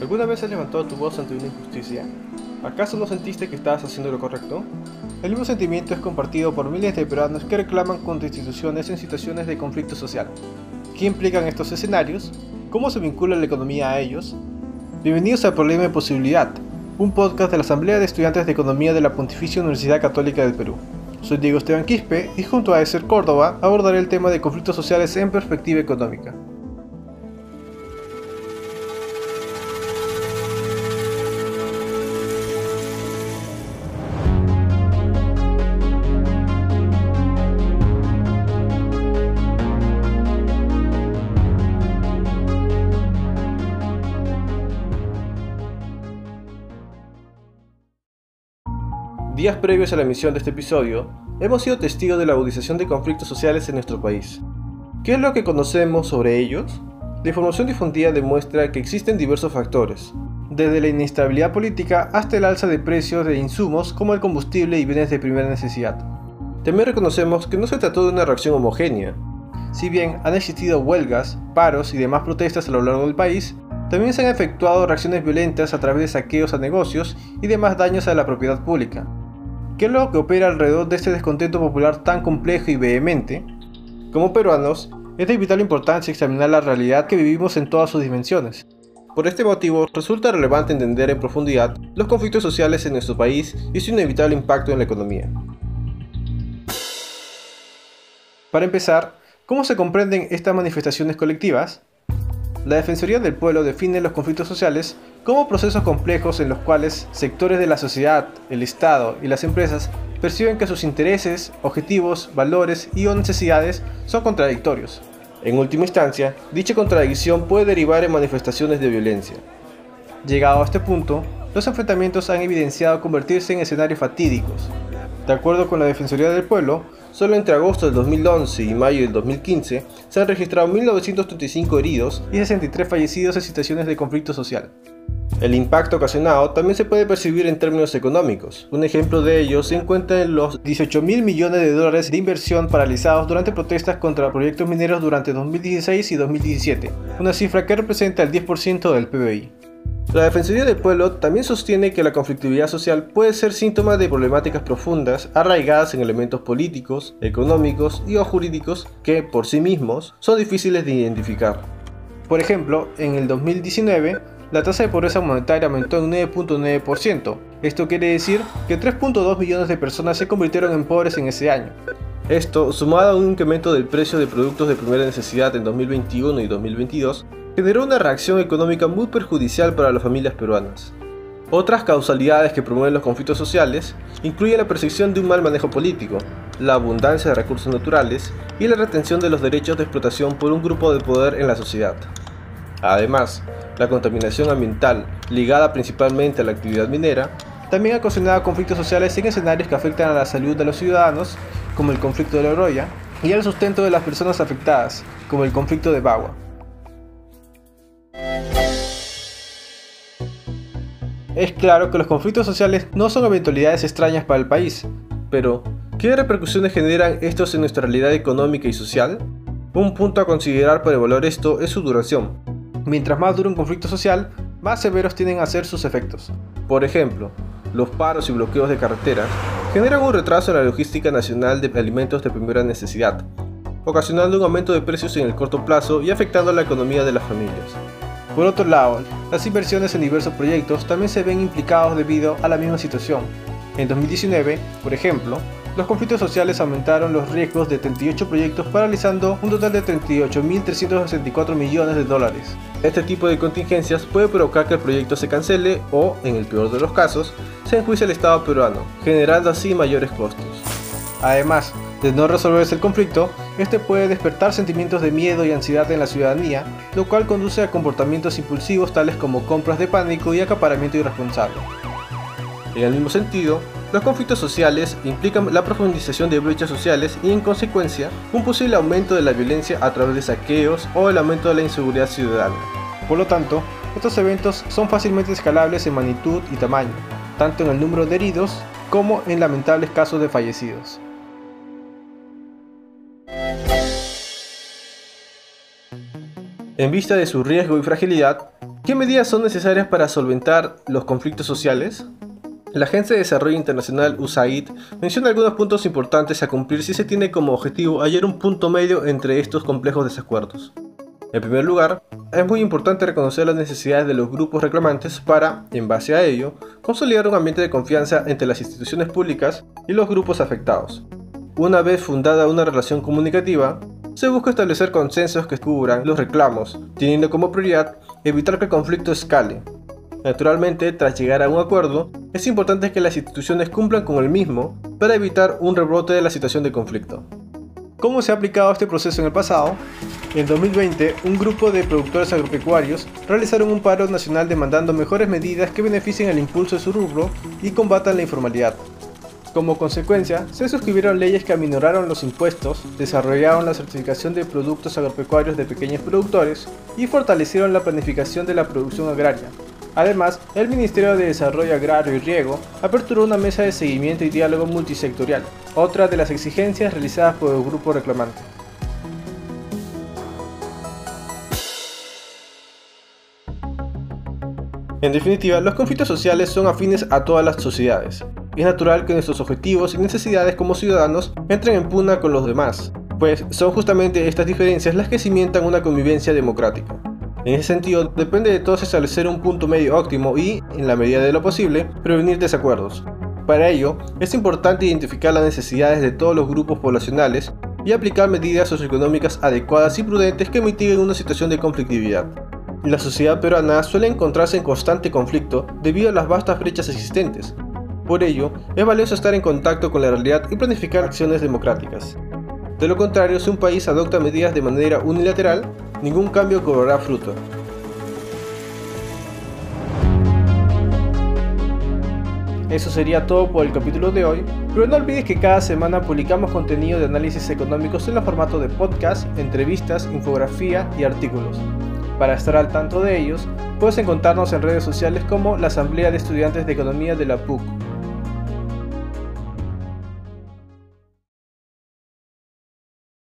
¿Alguna vez has levantado tu voz ante una injusticia? ¿Acaso no sentiste que estabas haciendo lo correcto? El mismo sentimiento es compartido por miles de peruanos que reclaman contra instituciones en situaciones de conflicto social. ¿Qué implican estos escenarios? ¿Cómo se vincula la economía a ellos? Bienvenidos a Problema de Posibilidad, un podcast de la Asamblea de Estudiantes de Economía de la Pontificia Universidad Católica del Perú. Soy Diego Esteban Quispe y junto a Eser Córdoba abordaré el tema de conflictos sociales en perspectiva económica. Días previos a la emisión de este episodio, hemos sido testigos de la agudización de conflictos sociales en nuestro país. ¿Qué es lo que conocemos sobre ellos? La información difundida demuestra que existen diversos factores, desde la inestabilidad política hasta el alza de precios de insumos como el combustible y bienes de primera necesidad. También reconocemos que no se trató de una reacción homogénea. Si bien han existido huelgas, paros y demás protestas a lo largo del país, también se han efectuado reacciones violentas a través de saqueos a negocios y demás daños a la propiedad pública, ¿Qué es lo que opera alrededor de este descontento popular tan complejo y vehemente? Como peruanos, es de vital importancia examinar la realidad que vivimos en todas sus dimensiones. Por este motivo, resulta relevante entender en profundidad los conflictos sociales en nuestro país y su inevitable impacto en la economía. Para empezar, ¿cómo se comprenden estas manifestaciones colectivas? La Defensoría del Pueblo define los conflictos sociales como procesos complejos en los cuales sectores de la sociedad, el Estado y las empresas perciben que sus intereses, objetivos, valores y o necesidades son contradictorios. En última instancia, dicha contradicción puede derivar en manifestaciones de violencia. Llegado a este punto, los enfrentamientos han evidenciado convertirse en escenarios fatídicos. De acuerdo con la Defensoría del Pueblo, Solo entre agosto del 2011 y mayo del 2015 se han registrado 1.935 heridos y 63 fallecidos en situaciones de conflicto social. El impacto ocasionado también se puede percibir en términos económicos. Un ejemplo de ello se encuentra en los 18 mil millones de dólares de inversión paralizados durante protestas contra proyectos mineros durante 2016 y 2017, una cifra que representa el 10% del PBI. La Defensoría del Pueblo también sostiene que la conflictividad social puede ser síntoma de problemáticas profundas arraigadas en elementos políticos, económicos y o jurídicos que, por sí mismos, son difíciles de identificar. Por ejemplo, en el 2019, la tasa de pobreza monetaria aumentó en 9.9%. Esto quiere decir que 3.2 millones de personas se convirtieron en pobres en ese año. Esto, sumado a un incremento del precio de productos de primera necesidad en 2021 y 2022, generó una reacción económica muy perjudicial para las familias peruanas. Otras causalidades que promueven los conflictos sociales incluyen la percepción de un mal manejo político, la abundancia de recursos naturales y la retención de los derechos de explotación por un grupo de poder en la sociedad. Además, la contaminación ambiental, ligada principalmente a la actividad minera, también ha ocasionado conflictos sociales en escenarios que afectan a la salud de los ciudadanos, como el conflicto de la Oroya, y al sustento de las personas afectadas, como el conflicto de Bagua. Es claro que los conflictos sociales no son eventualidades extrañas para el país, pero ¿qué repercusiones generan estos en nuestra realidad económica y social? Un punto a considerar para evaluar esto es su duración. Mientras más dura un conflicto social, más severos tienden a ser sus efectos. Por ejemplo, los paros y bloqueos de carreteras generan un retraso en la logística nacional de alimentos de primera necesidad, ocasionando un aumento de precios en el corto plazo y afectando a la economía de las familias. Por otro lado, las inversiones en diversos proyectos también se ven implicados debido a la misma situación. En 2019, por ejemplo, los conflictos sociales aumentaron los riesgos de 38 proyectos paralizando un total de 38.364 millones de dólares. Este tipo de contingencias puede provocar que el proyecto se cancele o, en el peor de los casos, se enjuicie el Estado peruano, generando así mayores costos. Además, de no resolverse el conflicto, este puede despertar sentimientos de miedo y ansiedad en la ciudadanía, lo cual conduce a comportamientos impulsivos tales como compras de pánico y acaparamiento irresponsable. En el mismo sentido, los conflictos sociales implican la profundización de brechas sociales y en consecuencia un posible aumento de la violencia a través de saqueos o el aumento de la inseguridad ciudadana. Por lo tanto, estos eventos son fácilmente escalables en magnitud y tamaño, tanto en el número de heridos como en lamentables casos de fallecidos. En vista de su riesgo y fragilidad, ¿Qué medidas son necesarias para solventar los conflictos sociales? La Agencia de Desarrollo Internacional USAID menciona algunos puntos importantes a cumplir si se tiene como objetivo hallar un punto medio entre estos complejos desacuerdos. En primer lugar, es muy importante reconocer las necesidades de los grupos reclamantes para, en base a ello, consolidar un ambiente de confianza entre las instituciones públicas y los grupos afectados. Una vez fundada una relación comunicativa, se busca establecer consensos que cubran los reclamos, teniendo como prioridad evitar que el conflicto escale. Naturalmente, tras llegar a un acuerdo, es importante que las instituciones cumplan con el mismo para evitar un rebrote de la situación de conflicto. ¿Cómo se ha aplicado este proceso en el pasado? En 2020, un grupo de productores agropecuarios realizaron un paro nacional demandando mejores medidas que beneficien el impulso de su rubro y combatan la informalidad. Como consecuencia, se suscribieron leyes que aminoraron los impuestos, desarrollaron la certificación de productos agropecuarios de pequeños productores y fortalecieron la planificación de la producción agraria. Además, el Ministerio de Desarrollo Agrario y Riego aperturó una mesa de seguimiento y diálogo multisectorial, otra de las exigencias realizadas por el grupo reclamante. En definitiva, los conflictos sociales son afines a todas las sociedades, es natural que nuestros objetivos y necesidades como ciudadanos entren en pugna con los demás, pues son justamente estas diferencias las que cimientan una convivencia democrática. En ese sentido, depende de todos establecer un punto medio óptimo y, en la medida de lo posible, prevenir desacuerdos. Para ello, es importante identificar las necesidades de todos los grupos poblacionales y aplicar medidas socioeconómicas adecuadas y prudentes que mitiguen una situación de conflictividad. La sociedad peruana suele encontrarse en constante conflicto debido a las vastas brechas existentes, por ello, es valioso estar en contacto con la realidad y planificar acciones democráticas. De lo contrario, si un país adopta medidas de manera unilateral, ningún cambio cobrará fruto. Eso sería todo por el capítulo de hoy, pero no olvides que cada semana publicamos contenido de análisis económicos en el formato de podcast, entrevistas, infografía y artículos. Para estar al tanto de ellos, puedes encontrarnos en redes sociales como la Asamblea de Estudiantes de Economía de la PUC